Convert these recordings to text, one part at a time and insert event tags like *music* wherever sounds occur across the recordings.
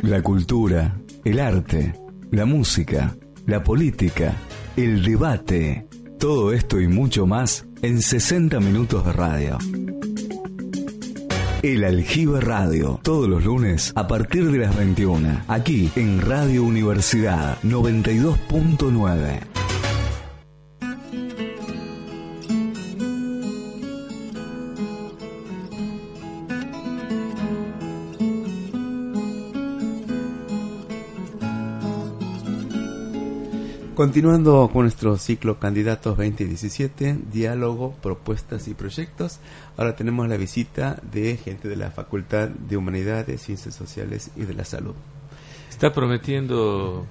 La cultura, el arte, la música, la política, el debate, todo esto y mucho más en 60 minutos de radio. El Aljibe Radio, todos los lunes a partir de las 21, aquí en Radio Universidad 92.9. Continuando con nuestro ciclo Candidatos 2017, diálogo, propuestas y proyectos, ahora tenemos la visita de gente de la Facultad de Humanidades, Ciencias Sociales y de la Salud. Está prometiendo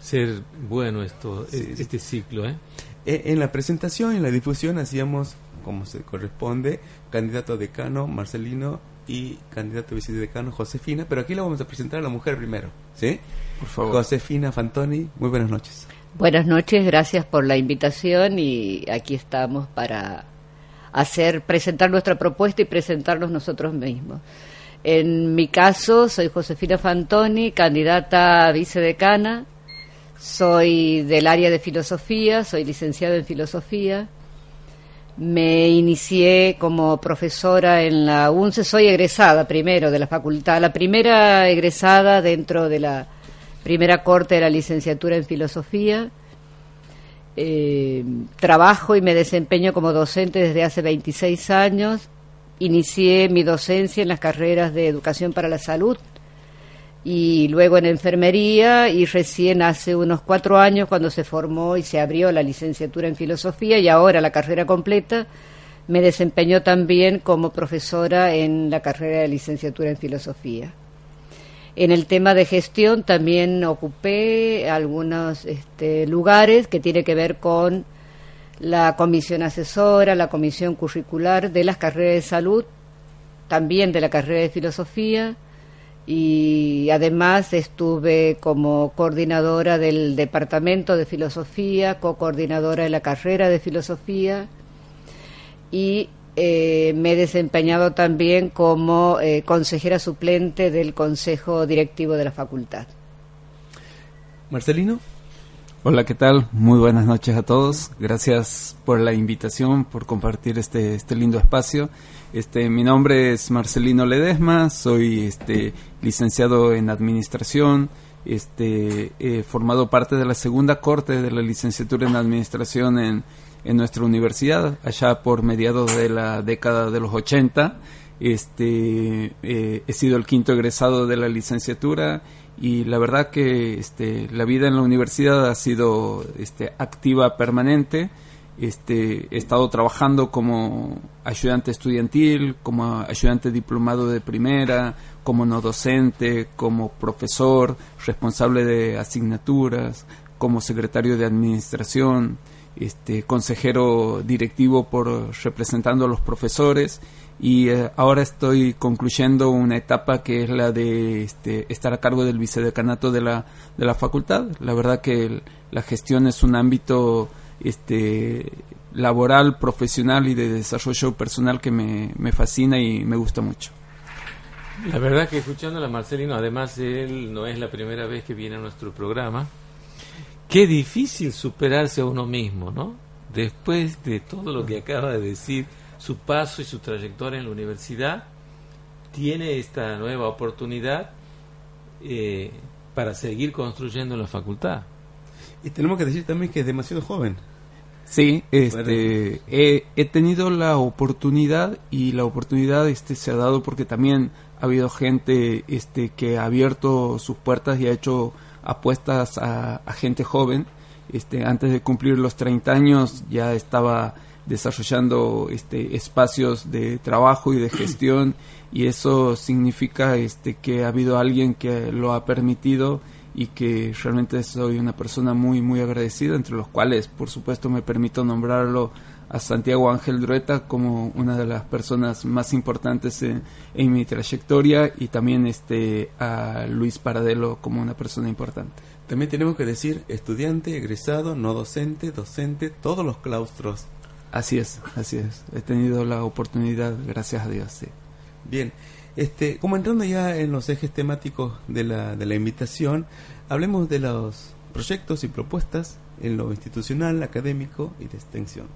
ser bueno esto, este ciclo. ¿eh? E, en la presentación y en la difusión hacíamos, como se corresponde, candidato decano Marcelino y candidato vicedecano Josefina, pero aquí le vamos a presentar a la mujer primero, ¿sí? Por favor. Josefina Fantoni, muy buenas noches. Buenas noches, gracias por la invitación y aquí estamos para hacer presentar nuestra propuesta y presentarnos nosotros mismos. En mi caso, soy Josefina Fantoni, candidata a vicedecana. Soy del área de filosofía, soy licenciada en filosofía me inicié como profesora en la UNCE, soy egresada primero de la facultad, la primera egresada dentro de la primera corte de la licenciatura en filosofía. Eh, trabajo y me desempeño como docente desde hace 26 años. Inicié mi docencia en las carreras de educación para la salud y luego en enfermería y recién hace unos cuatro años cuando se formó y se abrió la licenciatura en filosofía y ahora la carrera completa, me desempeñó también como profesora en la carrera de licenciatura en filosofía. En el tema de gestión también ocupé algunos este, lugares que tiene que ver con la comisión asesora, la comisión curricular de las carreras de salud, también de la carrera de filosofía, y además estuve como coordinadora del Departamento de Filosofía, co-coordinadora de la carrera de Filosofía y eh, me he desempeñado también como eh, consejera suplente del Consejo Directivo de la Facultad. Marcelino. Hola, ¿qué tal? Muy buenas noches a todos. Gracias por la invitación, por compartir este, este lindo espacio. Este, mi nombre es Marcelino Ledesma, soy este, licenciado en Administración, este, formado parte de la segunda corte de la licenciatura en Administración en, en nuestra universidad, allá por mediados de la década de los 80. Este, eh, he sido el quinto egresado de la licenciatura y la verdad que este, la vida en la universidad ha sido este, activa permanente. Este, he estado trabajando como ayudante estudiantil, como ayudante diplomado de primera, como no docente, como profesor, responsable de asignaturas, como secretario de administración, este, consejero directivo por representando a los profesores y eh, ahora estoy concluyendo una etapa que es la de este, estar a cargo del vicedecanato de la, de la facultad. La verdad que la gestión es un ámbito este, laboral, profesional y de desarrollo personal que me, me fascina y me gusta mucho. La verdad que escuchando a Marcelino, además él no es la primera vez que viene a nuestro programa, qué difícil superarse a uno mismo, ¿no? Después de todo lo que acaba de decir su paso y su trayectoria en la universidad, tiene esta nueva oportunidad eh, para seguir construyendo la facultad. Y tenemos que decir también que es demasiado joven. Sí, este, he, tenido la oportunidad y la oportunidad este, se ha dado porque también ha habido gente este, que ha abierto sus puertas y ha hecho apuestas a, a gente joven. Este, antes de cumplir los 30 años ya estaba desarrollando este, espacios de trabajo y de *clears throat* gestión y eso significa este, que ha habido alguien que lo ha permitido y que realmente soy una persona muy muy agradecida entre los cuales por supuesto me permito nombrarlo a Santiago Ángel Drueta como una de las personas más importantes en, en, mi trayectoria y también este a Luis Paradelo como una persona importante. También tenemos que decir estudiante, egresado, no docente, docente, todos los claustros Así es, así es. He tenido la oportunidad, gracias a Dios, sí. Bien, Este, como entrando ya en los ejes temáticos de la, de la invitación, hablemos de los proyectos y propuestas en lo institucional, académico y de extensión.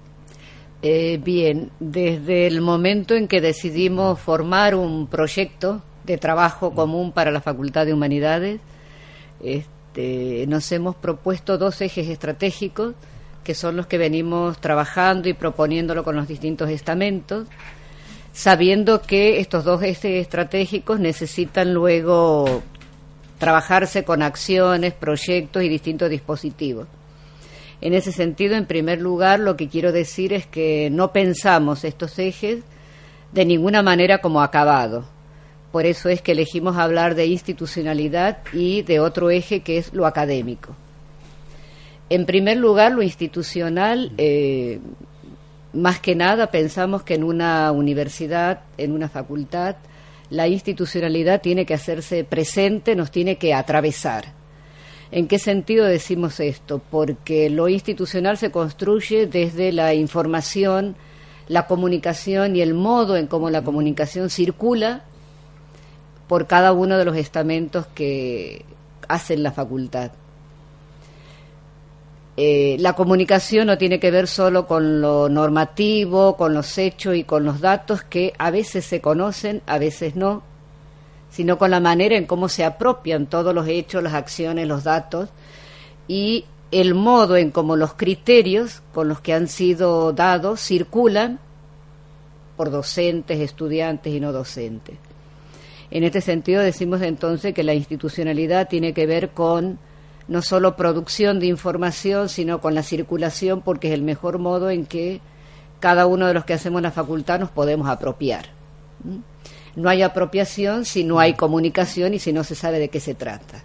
Eh, bien, desde el momento en que decidimos formar un proyecto de trabajo común para la Facultad de Humanidades, este, nos hemos propuesto dos ejes estratégicos que son los que venimos trabajando y proponiéndolo con los distintos estamentos, sabiendo que estos dos ejes estratégicos necesitan luego trabajarse con acciones, proyectos y distintos dispositivos. En ese sentido, en primer lugar, lo que quiero decir es que no pensamos estos ejes de ninguna manera como acabados. Por eso es que elegimos hablar de institucionalidad y de otro eje que es lo académico. En primer lugar, lo institucional, eh, más que nada pensamos que en una universidad, en una facultad, la institucionalidad tiene que hacerse presente, nos tiene que atravesar. ¿En qué sentido decimos esto? Porque lo institucional se construye desde la información, la comunicación y el modo en cómo la comunicación circula por cada uno de los estamentos que hacen la facultad. Eh, la comunicación no tiene que ver solo con lo normativo, con los hechos y con los datos que a veces se conocen, a veces no, sino con la manera en cómo se apropian todos los hechos, las acciones, los datos y el modo en cómo los criterios con los que han sido dados circulan por docentes, estudiantes y no docentes. En este sentido decimos entonces que la institucionalidad tiene que ver con no solo producción de información, sino con la circulación, porque es el mejor modo en que cada uno de los que hacemos la facultad nos podemos apropiar. No hay apropiación si no hay comunicación y si no se sabe de qué se trata.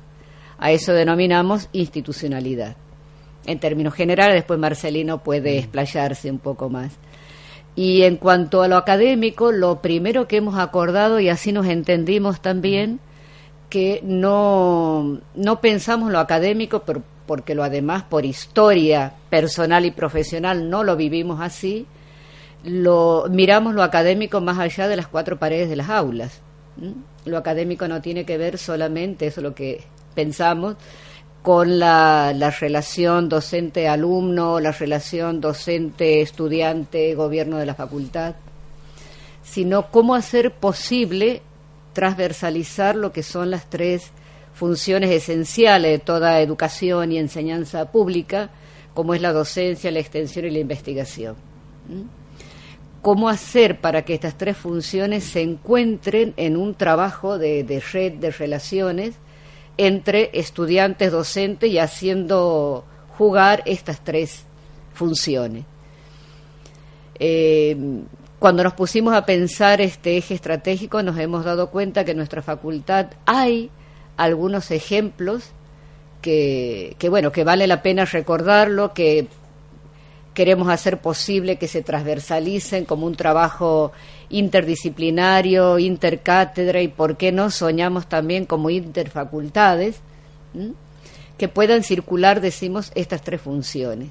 A eso denominamos institucionalidad. En términos generales, después Marcelino puede explayarse un poco más. Y en cuanto a lo académico, lo primero que hemos acordado, y así nos entendimos también, que no, no pensamos lo académico, porque lo además por historia personal y profesional no lo vivimos así, lo, miramos lo académico más allá de las cuatro paredes de las aulas. Lo académico no tiene que ver solamente, eso es lo que pensamos, con la, la relación docente-alumno, la relación docente-estudiante, gobierno de la facultad, sino cómo hacer posible transversalizar lo que son las tres funciones esenciales de toda educación y enseñanza pública, como es la docencia, la extensión y la investigación cómo hacer para que estas tres funciones se encuentren en un trabajo de, red de relaciones entre estudiantes, docentes y haciendo jugar estas tres funciones. Eh, cuando nos pusimos a pensar este eje estratégico nos hemos dado cuenta que en nuestra facultad hay algunos ejemplos que, bueno que vale la pena recordarlo que queremos hacer posible que se transversalicen como un trabajo interdisciplinario, intercátedra y, ¿por qué no?, soñamos también como interfacultades, que puedan circular, decimos, estas tres funciones.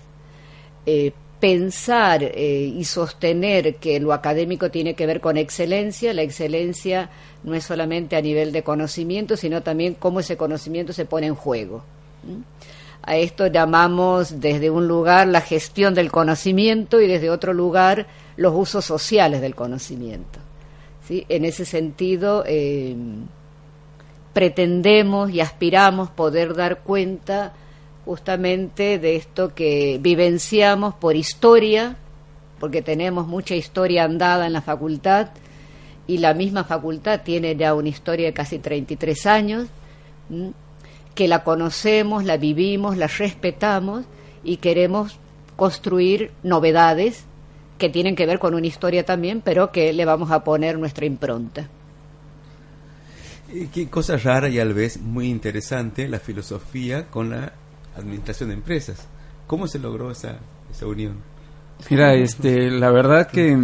Eh, pensar eh, y sostener que lo académico tiene que ver con excelencia, la excelencia no es solamente a nivel de conocimiento, sino también cómo ese conocimiento se pone en juego. A esto llamamos desde un lugar la gestión del conocimiento y desde otro lugar los usos sociales del conocimiento. En ese sentido, eh, pretendemos y aspiramos poder dar cuenta justamente de esto que vivenciamos por historia, porque tenemos mucha historia andada en la facultad y la misma facultad tiene ya una historia de casi 33 años que la conocemos, la vivimos, la respetamos y queremos construir novedades que tienen que ver con una historia también, pero que le vamos a poner nuestra impronta. Qué cosa rara y a vez muy interesante la filosofía con la administración de empresas. ¿Cómo se logró esa, esa unión? Mira, este, la verdad que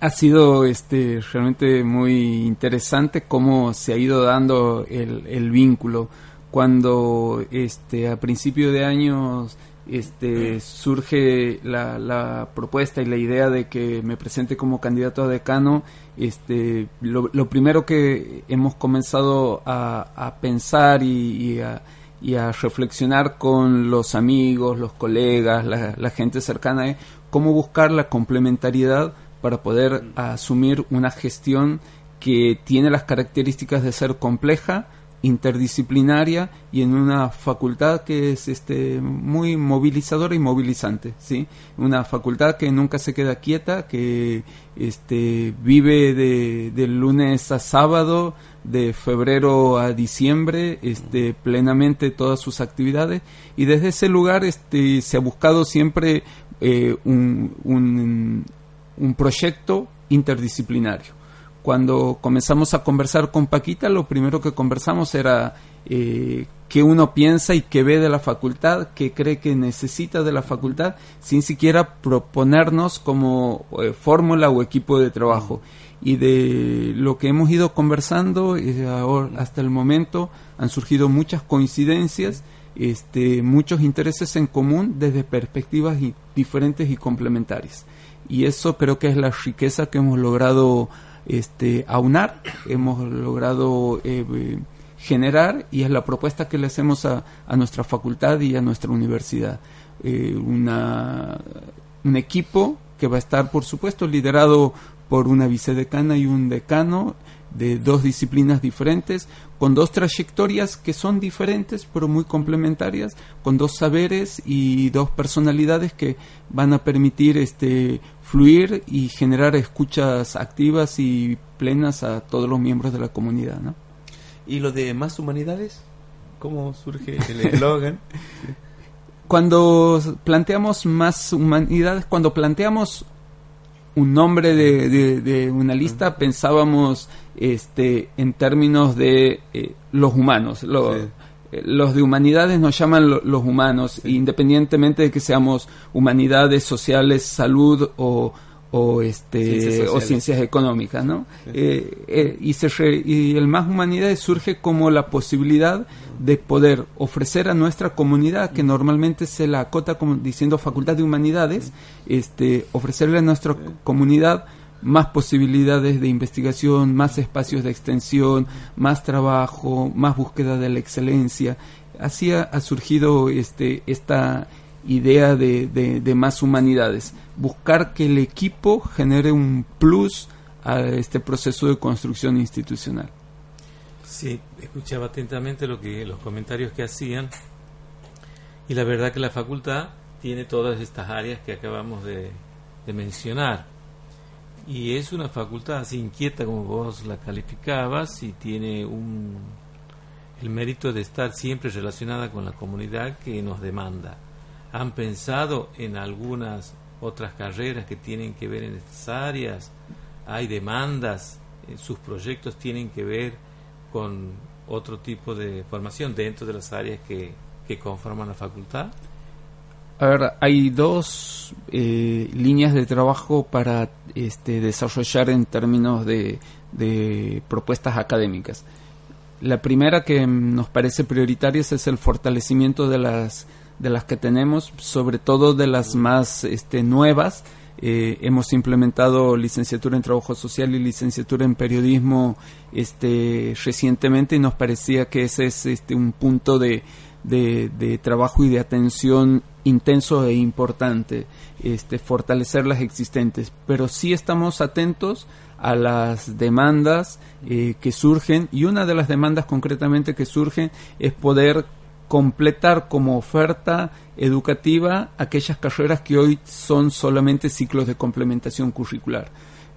ha sido este realmente muy interesante cómo se ha ido dando el, el vínculo cuando este a principio de años este, surge la, la, propuesta y la idea de que me presente como candidato a decano, este, lo, primero que hemos comenzado a, pensar y, a, y, a, reflexionar con los amigos, los colegas, la, la gente cercana es cómo buscar la complementariedad para poder asumir una gestión que tiene las características de ser compleja, interdisciplinaria y en una facultad que es este muy movilizadora y movilizante sí una facultad que nunca se queda quieta que este vive de, de lunes a sábado de febrero a diciembre este plenamente todas sus actividades y desde ese lugar este se ha buscado siempre eh, un, un, proyecto interdisciplinario cuando comenzamos a conversar con Paquita, lo primero que conversamos era eh, qué uno piensa y qué ve de la facultad, qué cree que necesita de la facultad, sin siquiera proponernos como eh, fórmula o equipo de trabajo. Y de lo que hemos ido conversando eh, hasta el momento han surgido muchas coincidencias, este, muchos intereses en común desde perspectivas diferentes y complementarias. Y eso creo que es la riqueza que hemos logrado este, aunar, hemos logrado eh, generar y es la propuesta que le hacemos a, nuestra facultad y a nuestra universidad. Eh, una, un equipo que va a estar, por supuesto, liderado por una vicedecana y un decano de dos disciplinas diferentes, con dos trayectorias que son diferentes pero muy complementarias, con dos saberes y dos personalidades que van a permitir este fluir y generar escuchas activas y plenas a todos los miembros de la comunidad. ¿no? ¿Y lo de más humanidades? ¿Cómo surge el eslogan? *laughs* cuando planteamos más humanidades, cuando planteamos un nombre de, una lista, pensábamos este, en términos de eh, los humanos. Eh, los de humanidades nos llaman los humanos, independientemente de que seamos humanidades, sociales, salud o, o este ciencias o ciencias económicas no eh, eh, y, se y el más humanidades surge como la posibilidad de poder ofrecer a nuestra comunidad que normalmente se la acota como diciendo facultad de humanidades este ofrecerle a nuestra comunidad más posibilidades de investigación, más espacios de extensión, más trabajo, más búsqueda de la excelencia. Así ha, surgido este, esta idea de, de, más humanidades, buscar que el equipo genere un plus a este proceso de construcción institucional. Sí, escuchaba atentamente lo que los comentarios que hacían y la verdad que la facultad tiene todas estas áreas que acabamos de mencionar y es una facultad así inquieta como vos la calificabas y tiene un, el mérito de estar siempre relacionada con la comunidad que nos demanda. ¿Han pensado en algunas otras carreras que tienen que ver en estas áreas? ¿Hay demandas? Eh, ¿Sus proyectos tienen que ver con otro tipo de formación dentro de las áreas que, que conforman la facultad? A ver, hay dos eh, líneas de trabajo para este, desarrollar en términos de, propuestas académicas. La primera que nos parece prioritaria es el fortalecimiento de las, de las que tenemos, sobre todo de las más este, nuevas. Eh, hemos implementado licenciatura en trabajo social y licenciatura en periodismo este, recientemente y nos parecía que ese es este, un punto de, de, trabajo y de atención intenso e importante, este, fortalecer las existentes, pero sí estamos atentos a las demandas eh, que surgen y una de las demandas concretamente que surgen es poder completar como oferta educativa aquellas carreras que hoy son solamente ciclos de complementación curricular.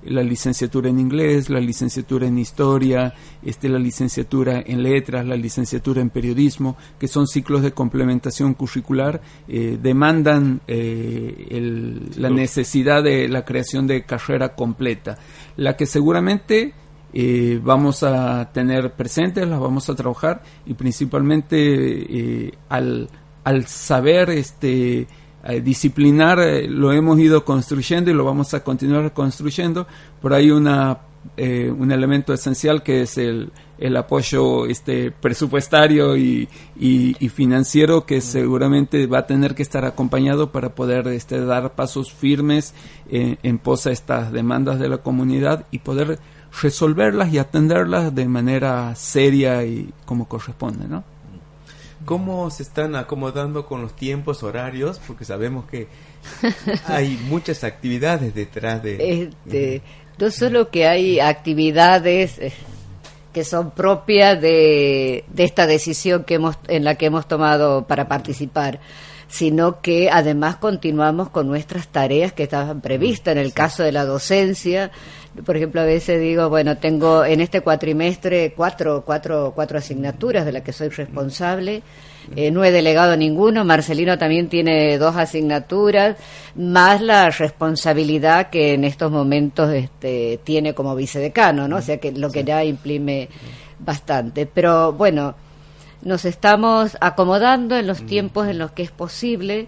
La licenciatura en inglés, la licenciatura en historia, este, la licenciatura en letras, la licenciatura en periodismo, que son ciclos de complementación curricular, eh, demandan eh, la necesidad de la creación de carrera completa, la que seguramente eh, vamos a tener presentes, las vamos a trabajar y principalmente al, al saber este eh, disciplinar eh, lo hemos ido construyendo y lo vamos a continuar construyendo, pero hay una eh, un elemento esencial que es el, el apoyo este presupuestario y, y, financiero que seguramente va a tener que estar acompañado para poder este, dar pasos firmes en, en pos a estas demandas de la comunidad y poder resolverlas y atenderlas de manera seria y como corresponde, ¿no? ¿Cómo se están acomodando con los tiempos horarios? Porque sabemos que hay *laughs* muchas actividades detrás de... Este, no solo que hay actividades eh, que son propias de, de, esta decisión que hemos, en la que hemos tomado para participar, sino que además continuamos con nuestras tareas que estaban previstas. En el caso de la docencia, por ejemplo, a veces digo, bueno, tengo en este cuatrimestre cuatro, cuatro, cuatro asignaturas de las que soy responsable. Eh, no he delegado ninguno. Marcelino también tiene dos asignaturas, más la responsabilidad que en estos momentos este, tiene como vicedecano, ¿no? O sea, que lo que ya imprime bastante. Pero bueno, nos estamos acomodando en los tiempos en los que es posible.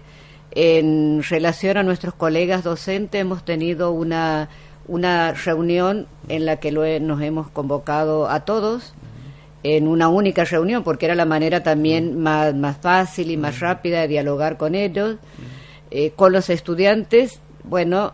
En relación a nuestros colegas docentes, hemos tenido una una reunión en la que nos hemos convocado a todos en una única reunión, porque era la manera también más, más fácil y más rápida de dialogar con ellos. Eh, con los estudiantes, bueno,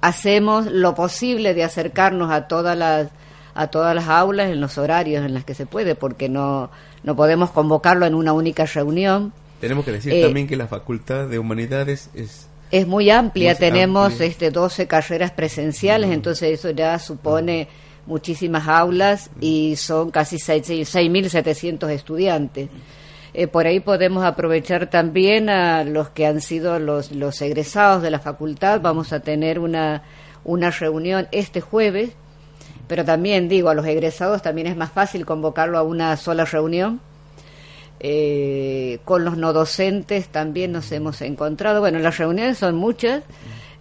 hacemos lo posible de acercarnos a todas las a todas las aulas en los horarios en los que se puede, porque no, no podemos convocarlo en una única reunión. Tenemos que decir eh, también que la Facultad de Humanidades es es muy amplia, tenemos este 12 carreras presenciales, entonces eso ya supone muchísimas aulas y son casi 6.700 estudiantes. Eh, por ahí podemos aprovechar también a los que han sido los, los egresados de la facultad. Vamos a tener una, una reunión este jueves, pero también digo, a los egresados también es más fácil convocarlo a una sola reunión eh, con los no docentes también nos hemos encontrado. Bueno, las reuniones son muchas,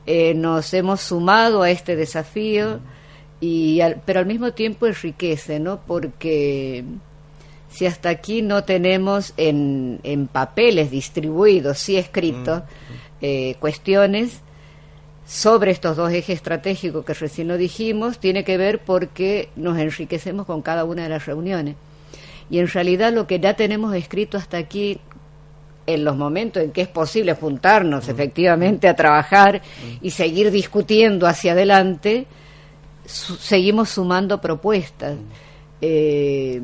eh, nos hemos sumado a este desafío, y pero al mismo tiempo enriquece, ¿no? Porque si hasta aquí no tenemos en, en papeles distribuidos, sí escritos, eh, cuestiones sobre estos dos ejes estratégicos que recién lo dijimos, tiene que ver porque nos enriquecemos con cada una de las reuniones y en realidad lo que ya tenemos escrito hasta aquí en los momentos en que es posible juntarnos efectivamente a trabajar y seguir discutiendo hacia adelante, seguimos sumando propuestas. Eh,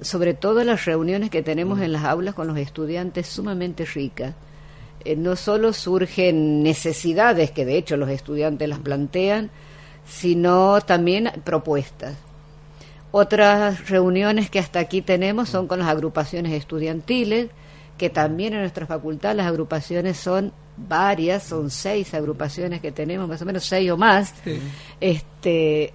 sobre todo las reuniones que tenemos en las aulas con los estudiantes sumamente ricas. Eh, no solo surgen necesidades, que de hecho los estudiantes las plantean, sino también propuestas. Otras reuniones que hasta aquí tenemos son con las agrupaciones estudiantiles, que también en nuestra facultad las agrupaciones son varias, son seis agrupaciones que tenemos, más o menos seis o más. Este,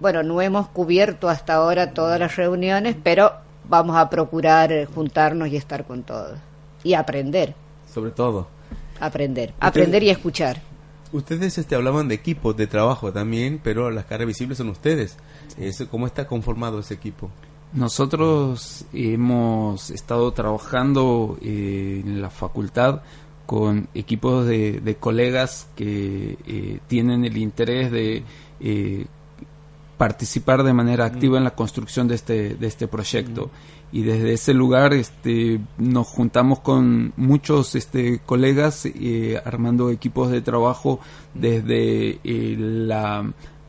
bueno, no hemos cubierto hasta ahora todas las reuniones, pero vamos a procurar juntarnos y estar con todos y aprender. Sobre todo. Aprender, aprender y escuchar. Ustedes este, hablaban de equipos de trabajo también, pero las caras visibles son ustedes. ¿Cómo está conformado ese equipo? Nosotros hemos estado trabajando eh, en la facultad con equipos de, colegas que eh, tienen el interés de eh, participar de manera activa en la construcción de este, de este proyecto. Y desde ese lugar este, nos juntamos con muchos este, colegas eh, armando equipos de trabajo desde eh, la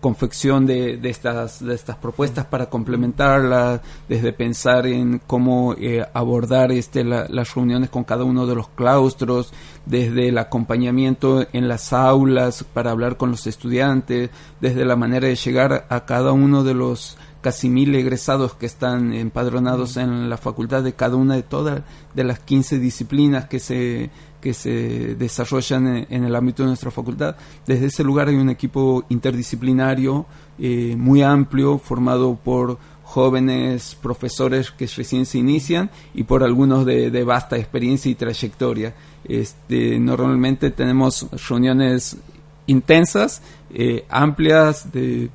confección de, de, estas, de estas propuestas para complementarlas, desde pensar en cómo eh, abordar este, las reuniones con cada uno de los claustros, desde el acompañamiento en las aulas para hablar con los estudiantes, desde la manera de llegar a cada uno de los casi mil egresados que están empadronados en la facultad de cada una de todas de las 15 disciplinas que se que se desarrollan en, el ámbito de nuestra facultad. Desde ese lugar hay un equipo interdisciplinario eh, muy amplio formado por jóvenes profesores que recién se inician y por algunos de, de vasta experiencia y trayectoria. Este, normalmente tenemos reuniones intensas, eh, amplias, de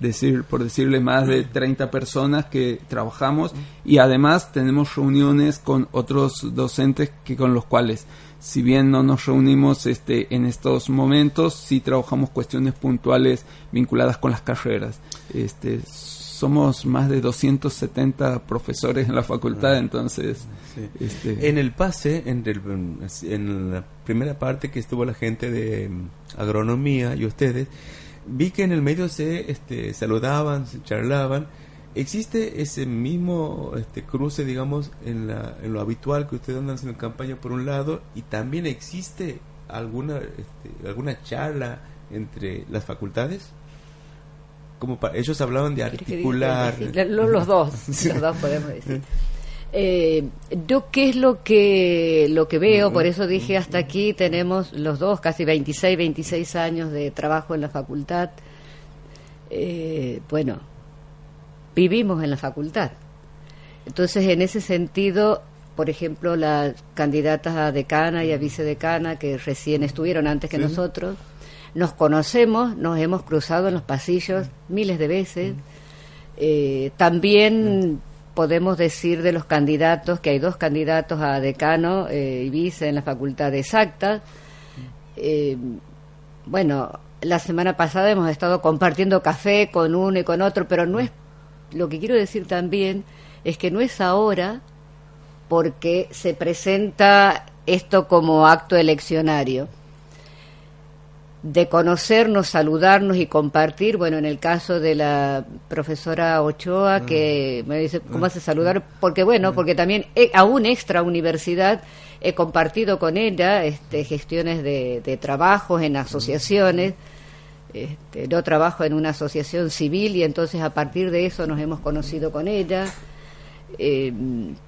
decir, por decirle más de 30 personas que trabajamos. Y además tenemos reuniones con otros docentes que con los cuales si bien no nos reunimos este en estos momentos sí trabajamos cuestiones puntuales vinculadas con las carreras. Este somos más de 270 profesores en la facultad, ah, entonces... Este... En el pase, en, en, la primera parte que estuvo la gente de mm, agronomía y ustedes, vi que en el medio se este, saludaban, se charlaban. ¿Existe ese mismo este, cruce, digamos, en, la, en lo habitual que ustedes andan en campaña por un lado y también existe alguna, este, alguna charla entre las facultades? como ellos hablaban de articular los, dos *laughs* los dos podemos decir eh, yo qué es lo que lo que veo por eso dije hasta aquí tenemos los dos casi 26 26 años de trabajo en la facultad. Eh, bueno vivimos en la facultad. Entonces en ese sentido por ejemplo las candidatas a decana y a vicedecana que recién estuvieron antes que nosotros nos conocemos, nos hemos cruzado en los pasillos miles de veces. Eh, también podemos decir de los candidatos que hay dos candidatos a decano eh, y vice en la Facultad de Exacta. Eh, bueno, la semana pasada hemos estado compartiendo café con uno y con otro, pero no es lo que quiero decir también es que no es ahora porque se presenta esto como acto eleccionario de conocernos, saludarnos y compartir. Bueno, en el caso de la profesora Ochoa, ah. que me dice, ¿cómo ah. hace saludar? Porque bueno, porque también aún extra universidad he compartido con ella este, gestiones de, de trabajos en asociaciones. Este, yo trabajo en una asociación civil y entonces a partir de eso nos hemos conocido con ella. Eh,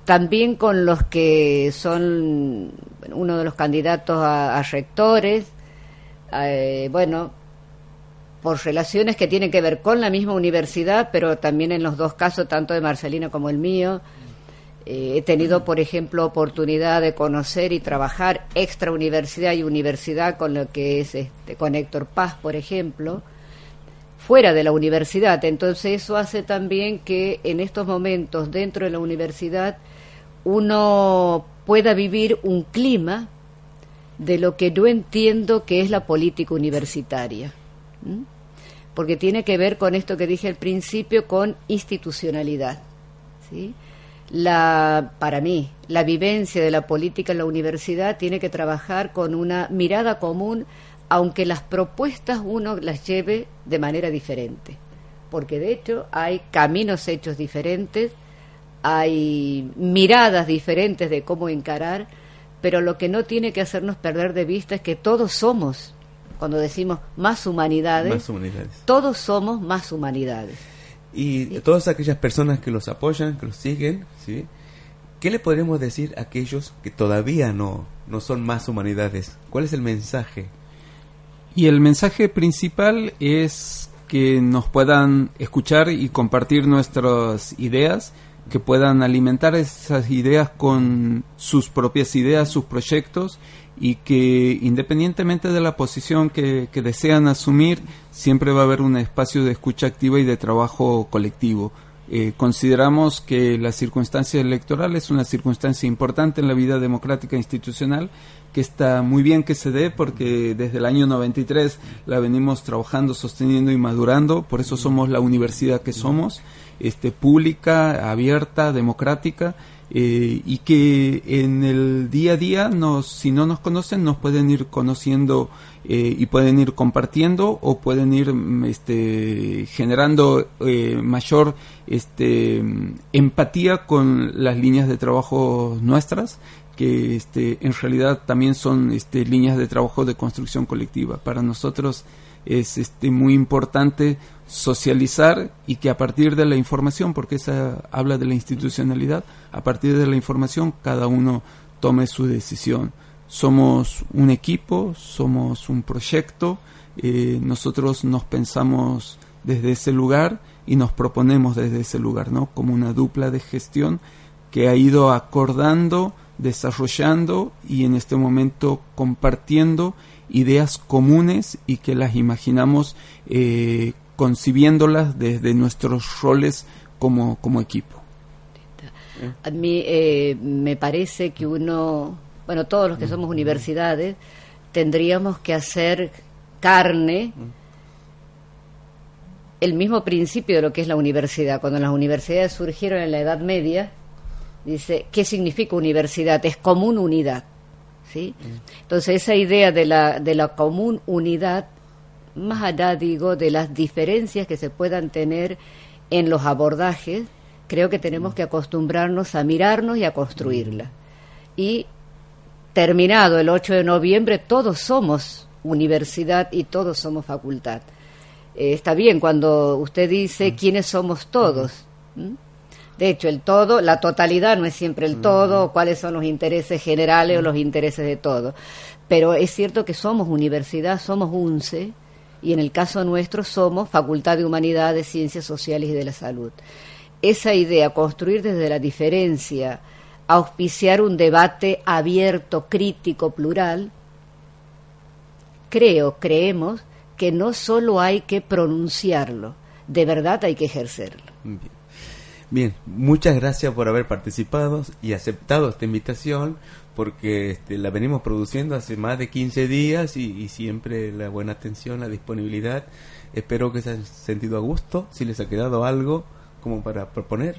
también con los que son uno de los candidatos a rectores, eh, bueno, por relaciones que tienen que ver con la misma universidad, pero también en los dos casos, tanto de Marcelino como el mío, eh, he tenido, por ejemplo, oportunidad de conocer y trabajar extra universidad y universidad con lo que es este, con Héctor Paz, por ejemplo, fuera de la universidad. Entonces eso hace también que en estos momentos dentro de la universidad uno pueda vivir un clima de lo que yo entiendo que es la política universitaria. Porque tiene que ver con esto que dije al principio, con institucionalidad. ¿sí? La, para mí, la vivencia de la política en la universidad tiene que trabajar con una mirada común, aunque las propuestas uno las lleve de manera diferente. Porque de hecho hay caminos hechos diferentes, hay miradas diferentes de cómo encarar pero lo que no tiene que hacernos perder de vista es que todos somos, cuando decimos más humanidades, todos somos más humanidades. Y todas aquellas personas que los apoyan, que los siguen, ¿sí? ¿qué le podemos decir a aquellos que todavía no, no son más humanidades? ¿Cuál es el mensaje? Y el mensaje principal es que nos puedan escuchar y compartir nuestras ideas, que puedan alimentar esas ideas con sus propias ideas, sus proyectos y que independientemente de la posición que, desean asumir, siempre va a haber un espacio de escucha activa y de trabajo colectivo. Eh, consideramos que la circunstancia electoral es una circunstancia importante en la vida democrática institucional que está muy bien que se dé porque desde el año 93 la venimos trabajando, sosteniendo y madurando, por eso somos la universidad que somos este, pública, abierta, democrática, eh, y que en el día a día, nos, si no nos conocen, nos pueden ir conociendo eh, y pueden ir compartiendo o pueden ir mm, este, generando eh, mayor este, empatía con las líneas de trabajo nuestras que este, en realidad también son este, líneas de trabajo de construcción colectiva. Para nosotros es este, muy importante socializar y que a partir de la información, porque esa habla de la institucionalidad, a partir de la información cada uno tome su decisión. Somos un equipo, somos un proyecto, eh, nosotros nos pensamos desde ese lugar y nos proponemos desde ese lugar, ¿no? Como una dupla de gestión que ha ido acordando, desarrollando y en este momento compartiendo ideas comunes y que las imaginamos eh, concibiéndolas desde nuestros roles como, como equipo. A mí eh, me parece que uno, bueno, todos los que somos universidades, tendríamos que hacer carne el mismo principio de lo que es la universidad. Cuando las universidades surgieron en la Edad Media, dice, ¿qué significa universidad? Es común unidad. ¿sí? Entonces, esa idea de la, de la común unidad, más allá, digo, de las diferencias que se puedan tener en los abordajes, creo que tenemos que acostumbrarnos a mirarnos y a construirla. Y terminado el 8 de noviembre, todos somos universidad y todos somos facultad. Eh, está bien cuando usted dice quiénes somos todos. De hecho, el todo, la totalidad no es siempre el todo, cuáles son los intereses generales o los intereses de todo. Pero es cierto que somos universidad, somos UNCE, y en el caso nuestro somos Facultad de Humanidades, Ciencias Sociales y de la Salud. Esa idea, construir desde la diferencia, auspiciar un debate abierto, crítico, plural, creo, creemos, que no solo hay que pronunciarlo, de verdad hay que ejercerlo. Bien, muchas gracias por haber participado y aceptado esta invitación, porque este, la venimos produciendo hace más de 15 días y, siempre la buena atención, la disponibilidad. Espero que se hayan sentido a gusto, si les ha quedado algo como para proponer.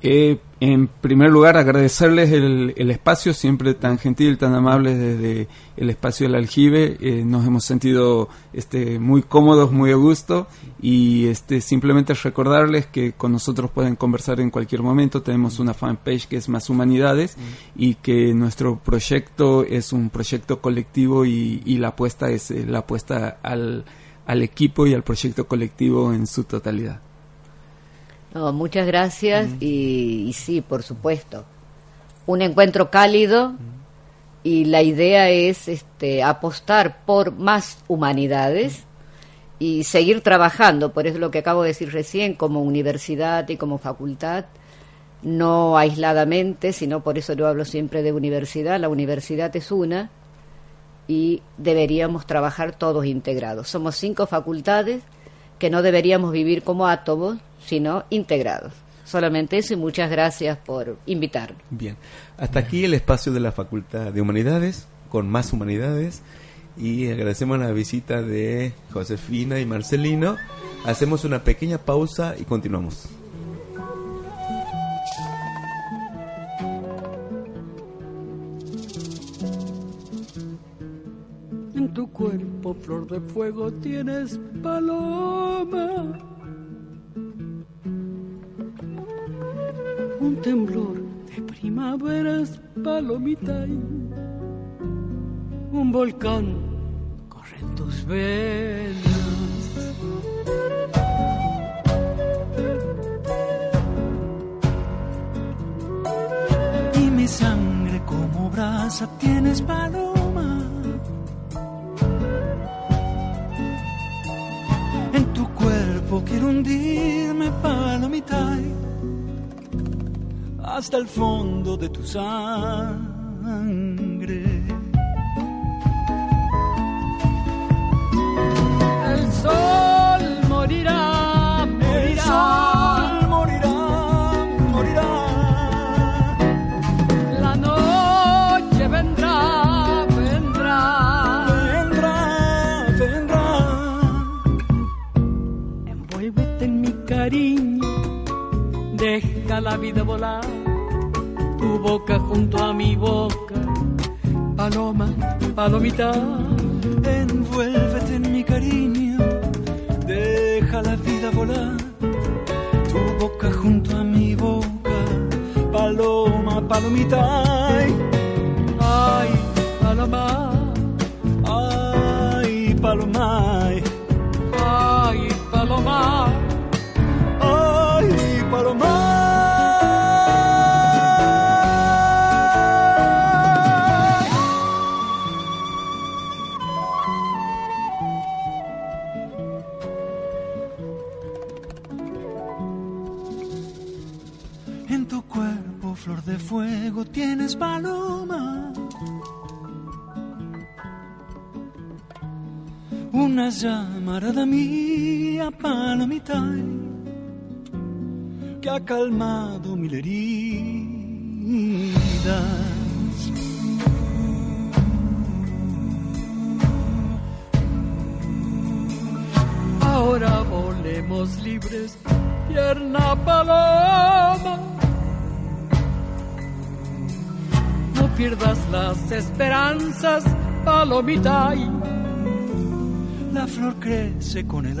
Eh, en primer lugar, agradecerles el, espacio, siempre tan gentil, tan amable desde el espacio del aljibe. Eh, nos hemos sentido este, muy cómodos, muy a gusto y este, simplemente recordarles que con nosotros pueden conversar en cualquier momento. Tenemos una fanpage que es Más Humanidades y que nuestro proyecto es un proyecto colectivo y, la apuesta es eh, la apuesta al, al equipo y al proyecto colectivo en su totalidad muchas gracias y, sí, por supuesto. Un encuentro cálido y la idea es este, apostar por más humanidades y seguir trabajando, por eso lo que acabo de decir recién, como universidad y como facultad, no aisladamente, sino por eso yo hablo siempre de universidad. La universidad es una y deberíamos trabajar todos integrados. Somos cinco facultades que no deberíamos vivir como átomos, sino integrados. Solamente eso y muchas gracias por invitarnos. Bien, hasta aquí el espacio de la Facultad de Humanidades, con más humanidades, y agradecemos la visita de Josefina y Marcelino. Hacemos una pequeña pausa y continuamos. Flor de fuego, tienes paloma un temblor de primaveras palomita un volcán corre en tus venas. Y mi sangre como brasa tienes paloma. Quiero hundirme palomita hasta el fondo de tu sangre. La vida volar tu boca junto a mi boca. Paloma, palomita, envuélvete en mi cariño, deja la vida volar. Tu boca junto a mi boca, paloma, palomita. Ay, paloma, paloma. una llamarada mía palomita que ha calmado mil heridas. Ahora volemos libres, tierna paloma. Pierdas las esperanzas, palomita. La flor crece con el